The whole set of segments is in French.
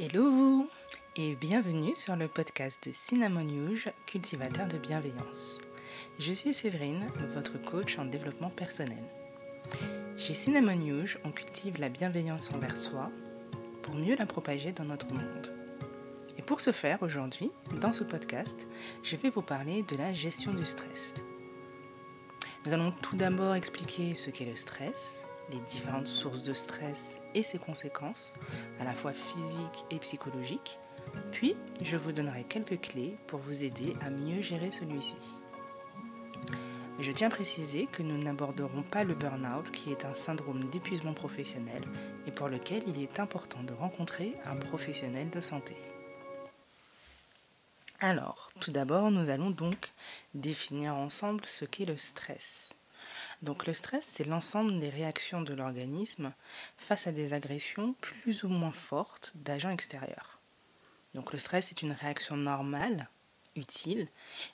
Hello et bienvenue sur le podcast de Cinnamon Youge, cultivateur de bienveillance. Je suis Séverine, votre coach en développement personnel. Chez Cinnamon Youge, on cultive la bienveillance envers soi pour mieux la propager dans notre monde. Et pour ce faire, aujourd'hui, dans ce podcast, je vais vous parler de la gestion du stress. Nous allons tout d'abord expliquer ce qu'est le stress, les différentes sources de stress et ses conséquences, à la fois physiques et psychologiques. Puis, je vous donnerai quelques clés pour vous aider à mieux gérer celui-ci. Je tiens à préciser que nous n'aborderons pas le burn-out qui est un syndrome d'épuisement professionnel et pour lequel il est important de rencontrer un professionnel de santé. Alors, tout d'abord, nous allons donc définir ensemble ce qu'est le stress. Donc le stress, c'est l'ensemble des réactions de l'organisme face à des agressions plus ou moins fortes d'agents extérieurs. Donc le stress est une réaction normale, utile,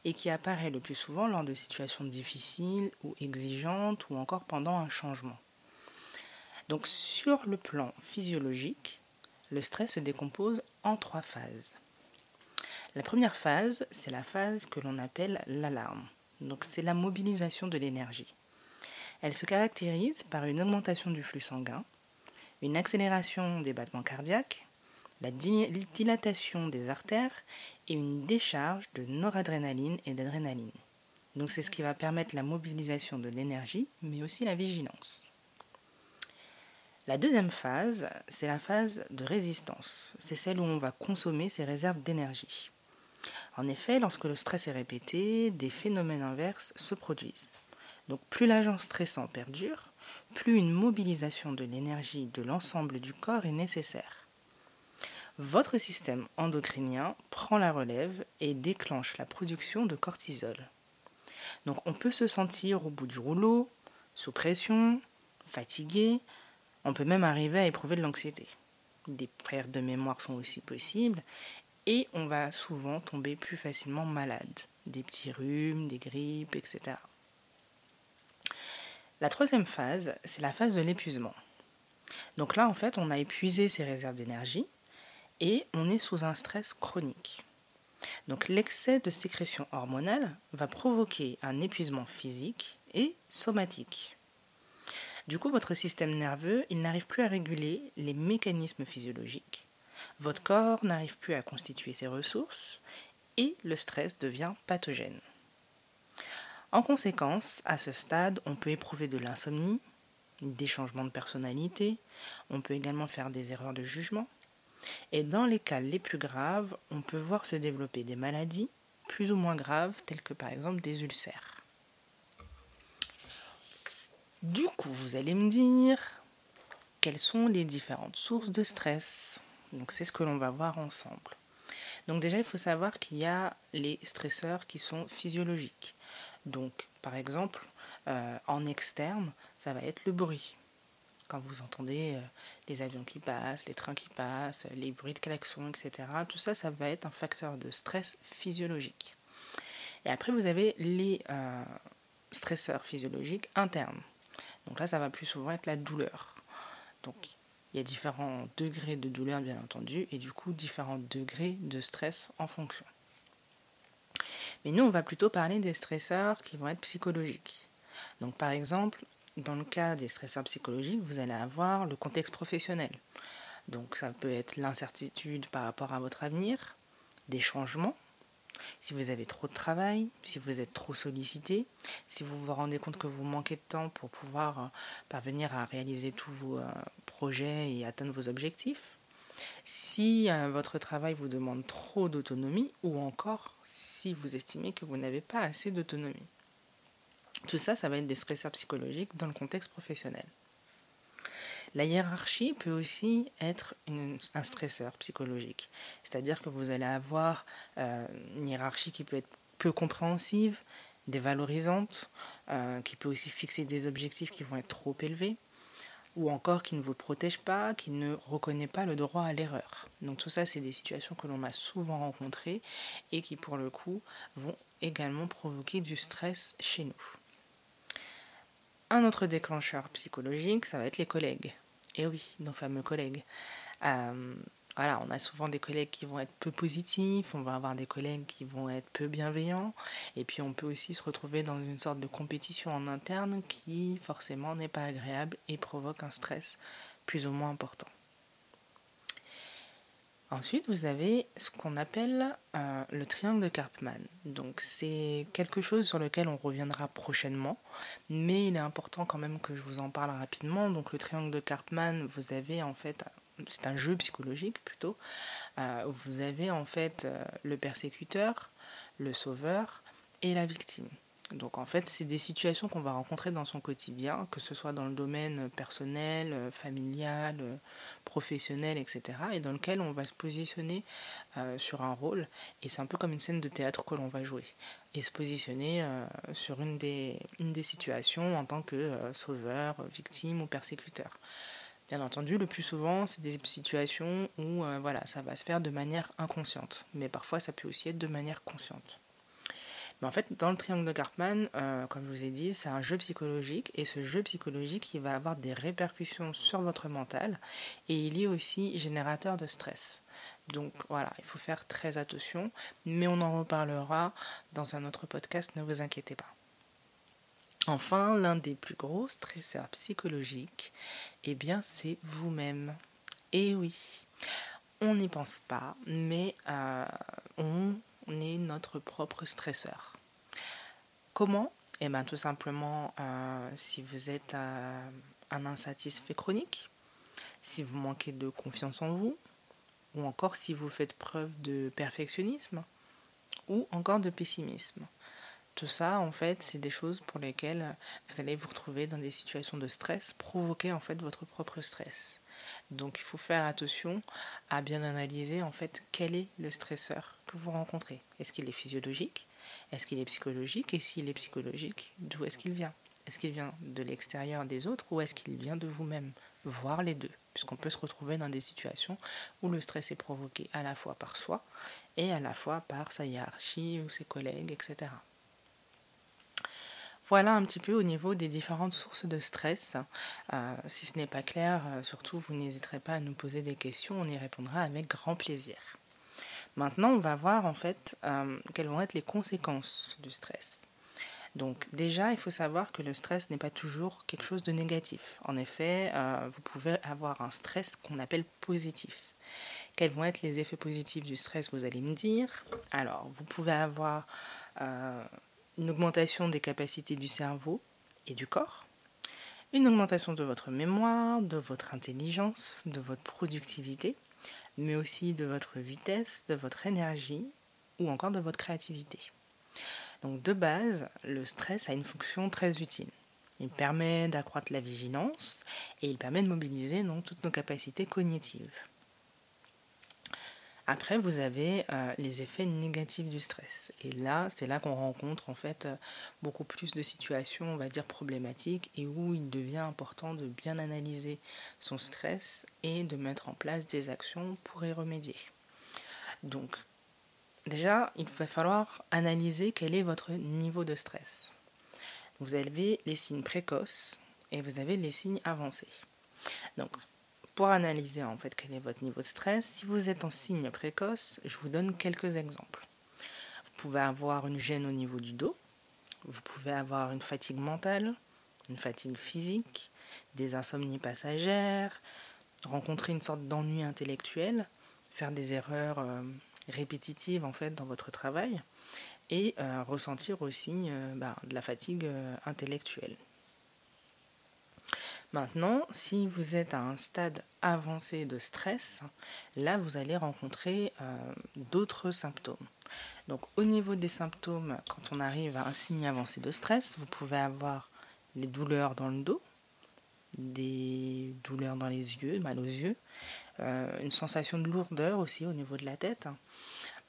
et qui apparaît le plus souvent lors de situations difficiles ou exigeantes ou encore pendant un changement. Donc sur le plan physiologique, le stress se décompose en trois phases. La première phase, c'est la phase que l'on appelle l'alarme. Donc c'est la mobilisation de l'énergie. Elle se caractérise par une augmentation du flux sanguin, une accélération des battements cardiaques, la dilatation des artères et une décharge de noradrénaline et d'adrénaline. Donc c'est ce qui va permettre la mobilisation de l'énergie, mais aussi la vigilance. La deuxième phase, c'est la phase de résistance. C'est celle où on va consommer ses réserves d'énergie. En effet, lorsque le stress est répété, des phénomènes inverses se produisent. Donc plus l'agent stressant perdure, plus une mobilisation de l'énergie de l'ensemble du corps est nécessaire. Votre système endocrinien prend la relève et déclenche la production de cortisol. Donc on peut se sentir au bout du rouleau, sous pression, fatigué, on peut même arriver à éprouver de l'anxiété. Des pertes de mémoire sont aussi possibles et on va souvent tomber plus facilement malade. Des petits rhumes, des grippes, etc. La troisième phase, c'est la phase de l'épuisement. Donc là, en fait, on a épuisé ses réserves d'énergie et on est sous un stress chronique. Donc l'excès de sécrétion hormonale va provoquer un épuisement physique et somatique. Du coup, votre système nerveux, il n'arrive plus à réguler les mécanismes physiologiques. Votre corps n'arrive plus à constituer ses ressources et le stress devient pathogène. En conséquence, à ce stade, on peut éprouver de l'insomnie, des changements de personnalité, on peut également faire des erreurs de jugement, et dans les cas les plus graves, on peut voir se développer des maladies plus ou moins graves, telles que par exemple des ulcères. Du coup, vous allez me dire quelles sont les différentes sources de stress? Donc c'est ce que l'on va voir ensemble. Donc déjà, il faut savoir qu'il y a les stresseurs qui sont physiologiques. Donc, par exemple, euh, en externe, ça va être le bruit. Quand vous entendez euh, les avions qui passent, les trains qui passent, les bruits de klaxon, etc., tout ça, ça va être un facteur de stress physiologique. Et après, vous avez les euh, stresseurs physiologiques internes. Donc là, ça va plus souvent être la douleur. Il y a différents degrés de douleur, bien entendu, et du coup, différents degrés de stress en fonction. Mais nous, on va plutôt parler des stresseurs qui vont être psychologiques. Donc par exemple, dans le cas des stresseurs psychologiques, vous allez avoir le contexte professionnel. Donc ça peut être l'incertitude par rapport à votre avenir, des changements, si vous avez trop de travail, si vous êtes trop sollicité, si vous vous rendez compte que vous manquez de temps pour pouvoir euh, parvenir à réaliser tous vos euh, projets et atteindre vos objectifs, si euh, votre travail vous demande trop d'autonomie ou encore si vous estimez que vous n'avez pas assez d'autonomie. Tout ça, ça va être des stresseurs psychologiques dans le contexte professionnel. La hiérarchie peut aussi être un stresseur psychologique. C'est-à-dire que vous allez avoir euh, une hiérarchie qui peut être peu compréhensive, dévalorisante, euh, qui peut aussi fixer des objectifs qui vont être trop élevés, ou encore qui ne vous protège pas, qui ne reconnaît pas le droit à l'erreur. Donc tout ça, c'est des situations que l'on a souvent rencontrées et qui, pour le coup, vont également provoquer du stress chez nous. Un autre déclencheur psychologique, ça va être les collègues. Et oui, nos fameux collègues. Euh, voilà, on a souvent des collègues qui vont être peu positifs, on va avoir des collègues qui vont être peu bienveillants, et puis on peut aussi se retrouver dans une sorte de compétition en interne qui forcément n'est pas agréable et provoque un stress plus ou moins important. Ensuite, vous avez ce qu'on appelle euh, le triangle de Karpman. Donc, c'est quelque chose sur lequel on reviendra prochainement, mais il est important quand même que je vous en parle rapidement. Donc, le triangle de Karpman, vous avez en fait, c'est un jeu psychologique plutôt, euh, vous avez en fait euh, le persécuteur, le sauveur et la victime. Donc en fait, c'est des situations qu'on va rencontrer dans son quotidien, que ce soit dans le domaine personnel, euh, familial, euh, professionnel, etc. Et dans lequel on va se positionner euh, sur un rôle. Et c'est un peu comme une scène de théâtre que l'on va jouer. Et se positionner sur une des, une des situations en tant que sauveur, victime ou persécuteur. Bien entendu, le plus souvent, c'est des situations où voilà, ça va se faire de manière inconsciente. Mais parfois, ça peut aussi être de manière consciente. Mais en fait, dans le triangle de Cartman, euh, comme je vous ai dit, c'est un jeu psychologique et ce jeu psychologique, il va avoir des répercussions sur votre mental et il est aussi générateur de stress. Donc voilà, il faut faire très attention, mais on en reparlera dans un autre podcast, ne vous inquiétez pas. Enfin, l'un des plus gros stresseurs psychologiques, eh bien, c'est vous-même. Et oui, on n'y pense pas, mais euh, notre propre stresseur. Comment Eh bien tout simplement euh, si vous êtes euh, un insatisfait chronique, si vous manquez de confiance en vous, ou encore si vous faites preuve de perfectionnisme, ou encore de pessimisme. Tout ça, en fait, c'est des choses pour lesquelles vous allez vous retrouver dans des situations de stress, provoquer en fait votre propre stress. Donc il faut faire attention à bien analyser en fait quel est le stresseur que vous rencontrez. Est-ce qu'il est physiologique? Est-ce qu'il est psychologique? Et s'il est psychologique, d'où est-ce qu'il vient? Est-ce qu'il vient de l'extérieur des autres ou est-ce qu'il vient de vous-même? Voir les deux, puisqu'on peut se retrouver dans des situations où le stress est provoqué à la fois par soi et à la fois par sa hiérarchie ou ses collègues, etc. Voilà un petit peu au niveau des différentes sources de stress. Euh, si ce n'est pas clair, euh, surtout vous n'hésiterez pas à nous poser des questions, on y répondra avec grand plaisir. Maintenant, on va voir en fait euh, quelles vont être les conséquences du stress. Donc déjà, il faut savoir que le stress n'est pas toujours quelque chose de négatif. En effet, vous pouvez avoir un stress qu'on appelle positif. Quels vont être les effets positifs du stress, vous allez me dire. Alors, vous pouvez avoir une augmentation des capacités du cerveau et du corps, une augmentation de votre mémoire, de votre intelligence, de votre productivité, mais aussi de votre vitesse, de votre énergie ou encore de votre créativité. Donc de base, le stress a une fonction très utile. Il permet d'accroître la vigilance et il permet de mobiliser toutes nos capacités cognitives. Après, vous avez euh, les effets négatifs du stress. Et là, c'est là qu'on rencontre en fait euh, beaucoup plus de situations, on va dire, problématiques et où il devient important de bien analyser son stress et de mettre en place des actions pour y remédier. Donc, déjà, il va falloir analyser quel est votre niveau de stress. Vous avez les signes précoces et vous avez les signes avancés. Donc, pour analyser en fait quel est votre niveau de stress, si vous êtes en signe précoce, je vous donne quelques exemples. Vous pouvez avoir une gêne au niveau du dos, vous pouvez avoir une fatigue mentale, une fatigue physique, des insomnies passagères, rencontrer une sorte d'ennui intellectuel, faire des erreurs euh, répétitives en fait dans votre travail et euh, ressentir aussi euh, bah, de la fatigue intellectuelle. Maintenant, si vous êtes à un stade avancé de stress, là, vous allez rencontrer euh, d'autres symptômes. Donc, au niveau des symptômes, quand on arrive à un signe avancé de stress, vous pouvez avoir les douleurs dans le dos, des douleurs dans les yeux, mal aux yeux, euh, une sensation de lourdeur aussi au niveau de la tête.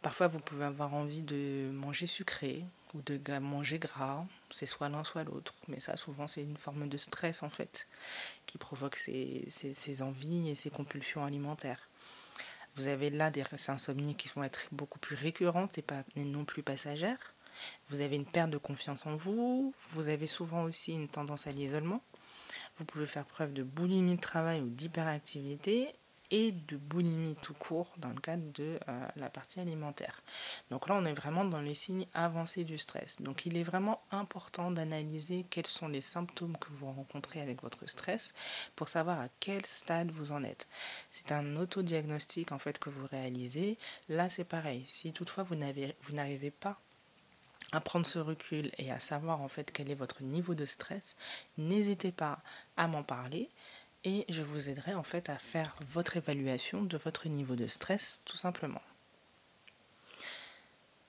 Parfois, vous pouvez avoir envie de manger sucré ou de manger gras. C'est soit l'un, soit l'autre. Mais ça, souvent, c'est une forme de stress, en fait, qui provoque ces, envies et ces compulsions alimentaires. Vous avez là des insomnies qui vont être beaucoup plus récurrentes et, pas, et non plus passagères. Vous avez une perte de confiance en vous. Vous avez souvent aussi une tendance à l'isolement. Vous pouvez faire preuve de boulimie de travail ou d'hyperactivité et de boulimie tout court dans le cadre de euh, la partie alimentaire. Donc là, on est vraiment dans les signes avancés du stress. Donc il est vraiment important d'analyser quels sont les symptômes que vous rencontrez avec votre stress pour savoir à quel stade vous en êtes. C'est un autodiagnostic en fait que vous réalisez. Là, c'est pareil. Si toutefois vous n'arrivez pas à prendre ce recul et à savoir en fait quel est votre niveau de stress, n'hésitez pas à m'en parler et je vous aiderai en fait à faire votre évaluation de votre niveau de stress tout simplement.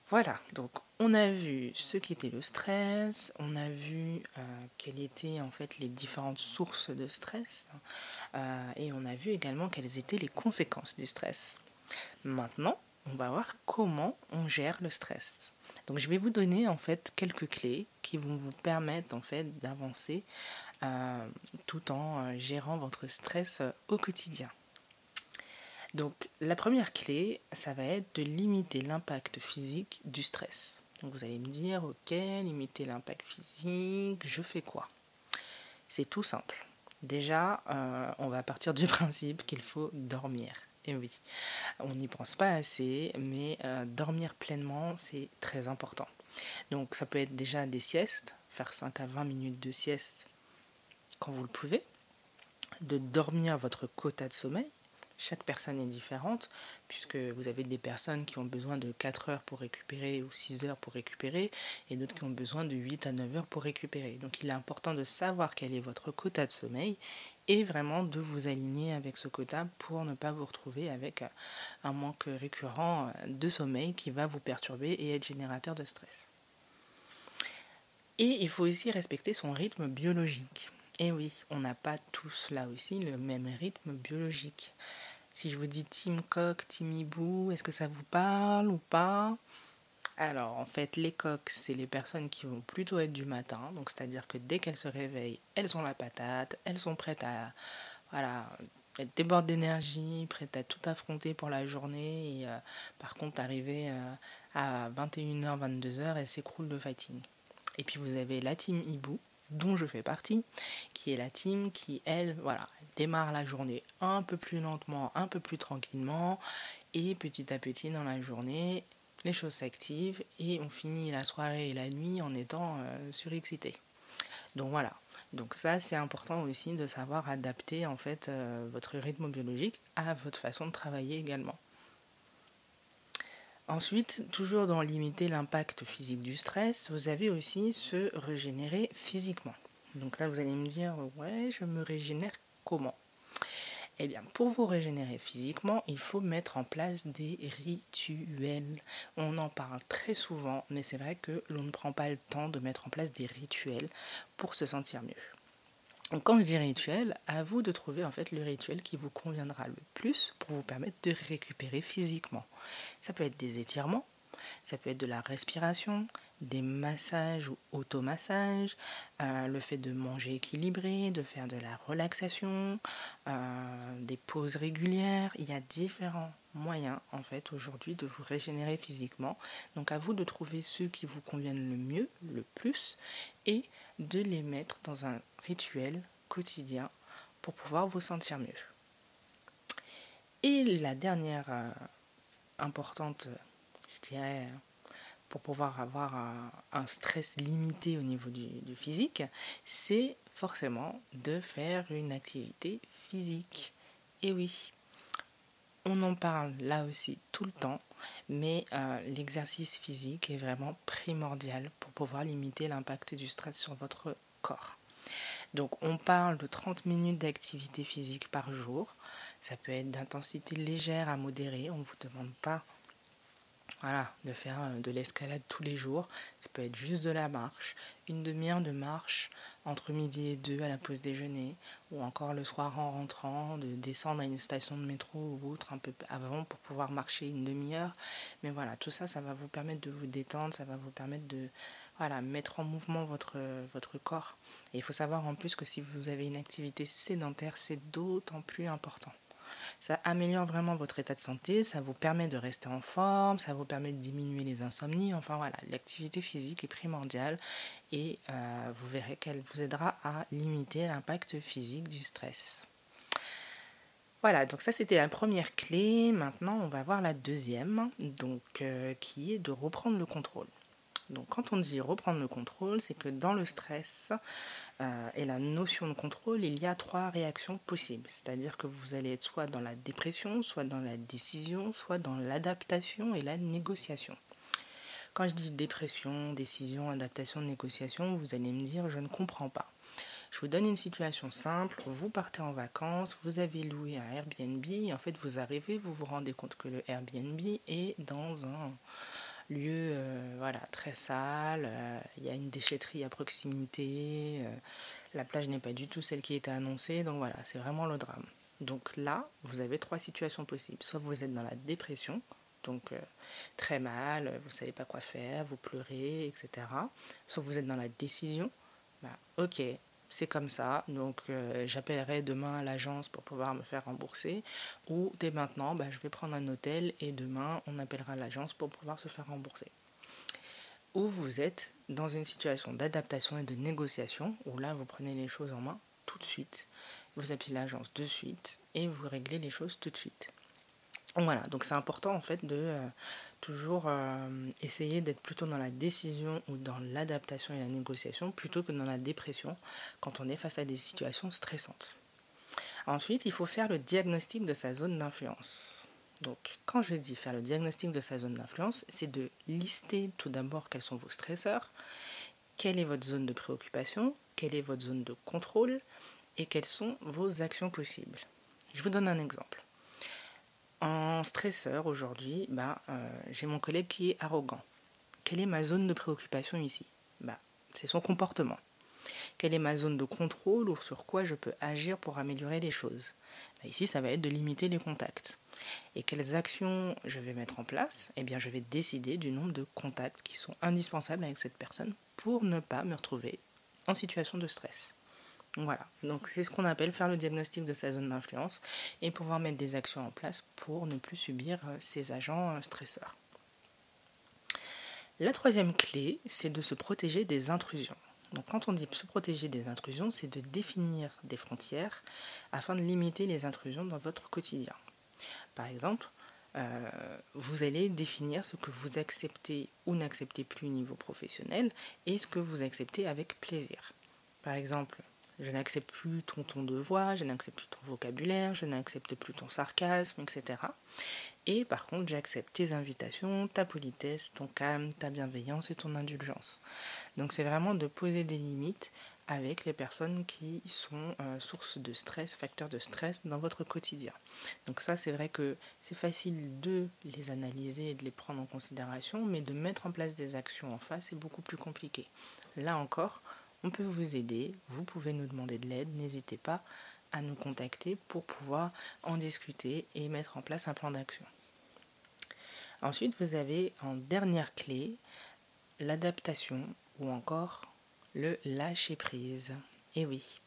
Voilà, donc on a vu ce qu'était le stress, on a vu euh, quelles étaient en fait les différentes sources de stress euh, et on a vu également quelles étaient les conséquences du stress. Maintenant, on va voir comment on gère le stress. Donc je vais vous donner en fait quelques clés qui vont vous permettre en fait d'avancer euh, tout en euh, gérant votre stress euh, au quotidien. Donc la première clé, ça va être de limiter l'impact physique du stress. Vous allez me dire, ok, limiter l'impact physique, je fais quoi? C'est tout simple. Déjà, on va partir du principe qu'il faut dormir. Et oui, on n'y pense pas assez, mais euh, dormir pleinement, c'est très important. Donc ça peut être déjà des siestes, faire 5 à 20 minutes de sieste quand vous le pouvez, de dormir votre quota de sommeil, chaque personne est différente, puisque vous avez des personnes qui ont besoin de 4 heures pour récupérer ou 6 heures pour récupérer, et d'autres qui ont besoin de 8 à 9 heures pour récupérer. Donc il est important de savoir quel est votre quota de sommeil et vraiment de vous aligner avec ce quota pour ne pas vous retrouver avec un manque récurrent de sommeil qui va vous perturber et être générateur de stress. Et il faut aussi respecter son rythme biologique. Et oui, on n'a pas tous là aussi le même rythme biologique. Si je vous dis Team Coq, Team Hibou, est-ce que ça vous parle ou pas? Alors, en fait, les coqs, c'est les personnes qui vont plutôt être du matin. Donc, c'est-à-dire que dès qu'elles se réveillent, elles ont la patate, elles sont prêtes à. Voilà. Elles débordent d'énergie, prêtes à tout affronter pour la journée. Et euh, par contre, arriver euh, à 21h, 22h, elles s'écroulent de fighting. Et puis, vous avez la team Hibou, dont je fais partie, qui est la team qui, elle, voilà, démarre la journée un peu plus lentement, un peu plus tranquillement, et petit à petit dans la journée, les choses s'activent et on finit la soirée et la nuit en étant euh, surexcité. Donc voilà. Donc ça, c'est important aussi de savoir adapter en fait euh, votre rythme biologique à votre façon de travailler également. Ensuite, toujours dans limiter l'impact physique du stress, vous avez aussi se régénérer physiquement. Donc là, vous allez me dire, ouais, je me régénère comment? Eh bien, pour vous régénérer physiquement, il faut mettre en place des rituels. On en parle très souvent, mais c'est vrai que l'on ne prend pas le temps de mettre en place des rituels pour se sentir mieux. Donc quand je dis rituel, à vous de trouver en fait le rituel qui vous conviendra le plus pour vous permettre de récupérer physiquement. Ça peut être des étirements, ça peut être de la respiration, des massages ou automassages, euh, le fait de manger équilibré, de faire de la relaxation, euh, des pauses régulières. Il y a différents moyens en fait aujourd'hui de vous régénérer physiquement. Donc à vous de trouver ceux qui vous conviennent le mieux, le plus, et de les mettre dans un rituel quotidien pour pouvoir vous sentir mieux. Et la dernière euh, importante, je dirais, pour pouvoir avoir un, stress limité au niveau du, physique, c'est forcément de faire une activité physique. Et oui, on en parle là aussi tout le temps, mais euh, l'exercice physique est vraiment primordial pour pouvoir limiter l'impact du stress sur votre corps. Donc on parle de 30 minutes d'activité physique par jour. Ça peut être d'intensité légère à modérée. On ne vous demande pas voilà, de faire euh, de l'escalade tous les jours. Ça peut être juste de la marche, une demi-heure de marche entre midi et deux à la pause déjeuner, ou encore le soir en rentrant, de descendre à une station de métro ou autre un peu avant pour pouvoir marcher une demi-heure. Mais voilà, tout ça, ça va vous permettre de vous détendre, ça va vous permettre de voilà, mettre en mouvement votre, votre corps. Et il faut savoir en plus que si vous avez une activité sédentaire, c'est d'autant plus important. Ça améliore vraiment votre état de santé, ça vous permet de rester en forme, ça vous permet de diminuer les insomnies. Enfin voilà, l'activité physique est primordiale et euh, vous verrez qu'elle vous aidera à limiter l'impact physique du stress. Voilà, donc ça c'était la première clé. Maintenant, on va voir la deuxième, donc euh, qui est de reprendre le contrôle. Donc quand on dit reprendre le contrôle, c'est que dans le stress euh, et la notion de contrôle, il y a trois réactions possibles. C'est-à-dire que vous allez être soit dans la dépression, soit dans la décision, soit dans l'adaptation et la négociation. Quand je dis dépression, décision, adaptation, négociation, vous allez me dire je ne comprends pas. Je vous donne une situation simple, vous partez en vacances, vous avez loué un Airbnb, en fait vous arrivez, vous vous rendez compte que le Airbnb est dans un lieu euh, voilà, très sale, euh, il y a une déchetterie à proximité, euh, la plage n'est pas du tout celle qui était annoncée, donc voilà, c'est vraiment le drame. Donc là, vous avez trois situations possibles. Soit vous êtes dans la dépression, donc très mal, vous ne savez pas quoi faire, vous pleurez, etc. Soit vous êtes dans la décision, bah, ok, c'est comme ça, donc euh, j'appellerai demain à l'agence pour pouvoir me faire rembourser, ou dès maintenant, bah, je vais prendre un hôtel et demain on appellera l'agence pour pouvoir se faire rembourser. Ou vous êtes dans une situation d'adaptation et de négociation, où là vous prenez les choses en main tout de suite, vous appelez l'agence de suite et vous réglez les choses tout de suite. Voilà, donc c'est important en fait de euh, toujours euh, essayer d'être plutôt dans la décision ou dans l'adaptation et la négociation plutôt que dans la dépression quand on est face à des situations stressantes. Ensuite, il faut faire le diagnostic de sa zone d'influence. Donc, quand je dis faire le diagnostic de sa zone d'influence, c'est de lister tout d'abord quels sont vos stresseurs, quelle est votre zone de préoccupation, quelle est votre zone de contrôle et quelles sont vos actions possibles. Je vous donne un exemple. En stresseur aujourd'hui, bah, euh, j'ai mon collègue qui est arrogant. Quelle est ma zone de préoccupation ici? Bah, C'est son comportement. Quelle est ma zone de contrôle ou sur quoi je peux agir pour améliorer les choses? Bah, Ici, ça va être de limiter les contacts. Et quelles actions je vais mettre en place? Eh bien, je vais décider du nombre de contacts qui sont indispensables avec cette personne pour ne pas me retrouver en situation de stress. Voilà, donc c'est ce qu'on appelle faire le diagnostic de sa zone d'influence et pouvoir mettre des actions en place pour ne plus subir euh, ces agents euh, stresseurs. La troisième clé, c'est de se protéger des intrusions. Donc quand on dit se protéger des intrusions, c'est de définir des frontières afin de limiter les intrusions dans votre quotidien. Par exemple, euh, vous allez définir ce que vous acceptez ou n'acceptez plus au niveau professionnel et ce que vous acceptez avec plaisir. Par exemple, je n'accepte plus ton ton de voix, je n'accepte plus ton vocabulaire, je n'accepte plus ton sarcasme, etc. Et par contre, j'accepte tes invitations, ta politesse, ton calme, ta bienveillance et ton indulgence. Donc c'est vraiment de poser des limites avec les personnes qui sont euh, source de stress, facteurs de stress dans votre quotidien. Donc ça, c'est vrai que c'est facile de les analyser et de les prendre en considération, mais de mettre en place des actions en face, c'est beaucoup plus compliqué. Là encore, on peut vous aider, vous pouvez nous demander de l'aide, n'hésitez pas à nous contacter pour pouvoir en discuter et mettre en place un plan d'action. Ensuite, vous avez en dernière clé l'adaptation ou encore le lâcher prise. Et eh oui,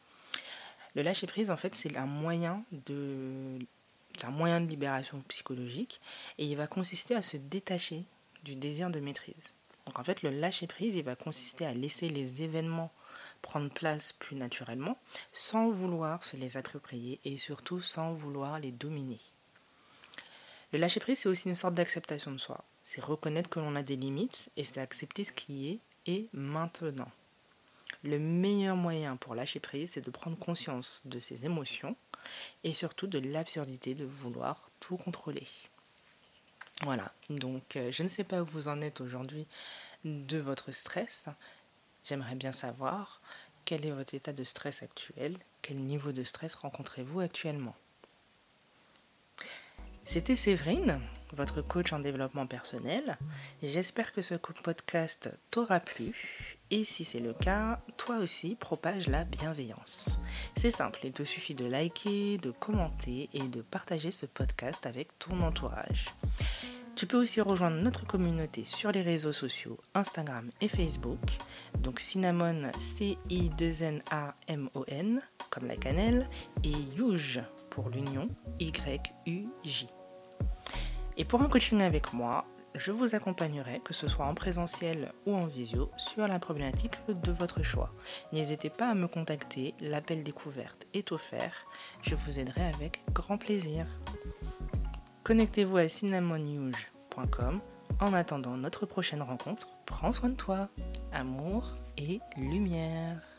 le lâcher prise, en fait, c'est un moyen de un moyen de libération psychologique et il va consister à se détacher du désir de maîtrise. Donc en fait, le lâcher prise, il va consister à laisser les événements prendre place plus naturellement, sans vouloir se les approprier et surtout sans vouloir les dominer. Le lâcher-prise, c'est aussi une sorte d'acceptation de soi. C'est reconnaître que l'on a des limites et c'est accepter ce qui est et maintenant. Le meilleur moyen pour lâcher prise, c'est de prendre conscience de ses émotions et surtout de l'absurdité de vouloir tout contrôler. Voilà, donc euh, je ne sais pas où vous en êtes aujourd'hui de votre stress, J'aimerais bien savoir quel est votre état de stress actuel, quel niveau de stress rencontrez-vous actuellement? C'était Séverine, votre coach en développement personnel. J'espère que ce podcast t'aura plu. Et si c'est le cas, toi aussi propage la bienveillance. C'est simple, il te suffit de liker, de commenter et de partager ce podcast avec ton entourage. Tu peux aussi rejoindre notre communauté sur les réseaux sociaux Instagram et Facebook. Donc Cinnamon, C-I-2-N-A-M-O-N, comme la cannelle, et Yuj pour l'union, Y-U-J. Et pour un coaching avec moi, je vous accompagnerai, que ce soit en présentiel ou en visio, sur la problématique de votre choix. N'hésitez pas à me contacter, l'appel découverte est offert, je vous aiderai avec grand plaisir. Connectez-vous à cinnamonnews.com. En attendant notre prochaine rencontre, prends soin de toi. Amour et lumière.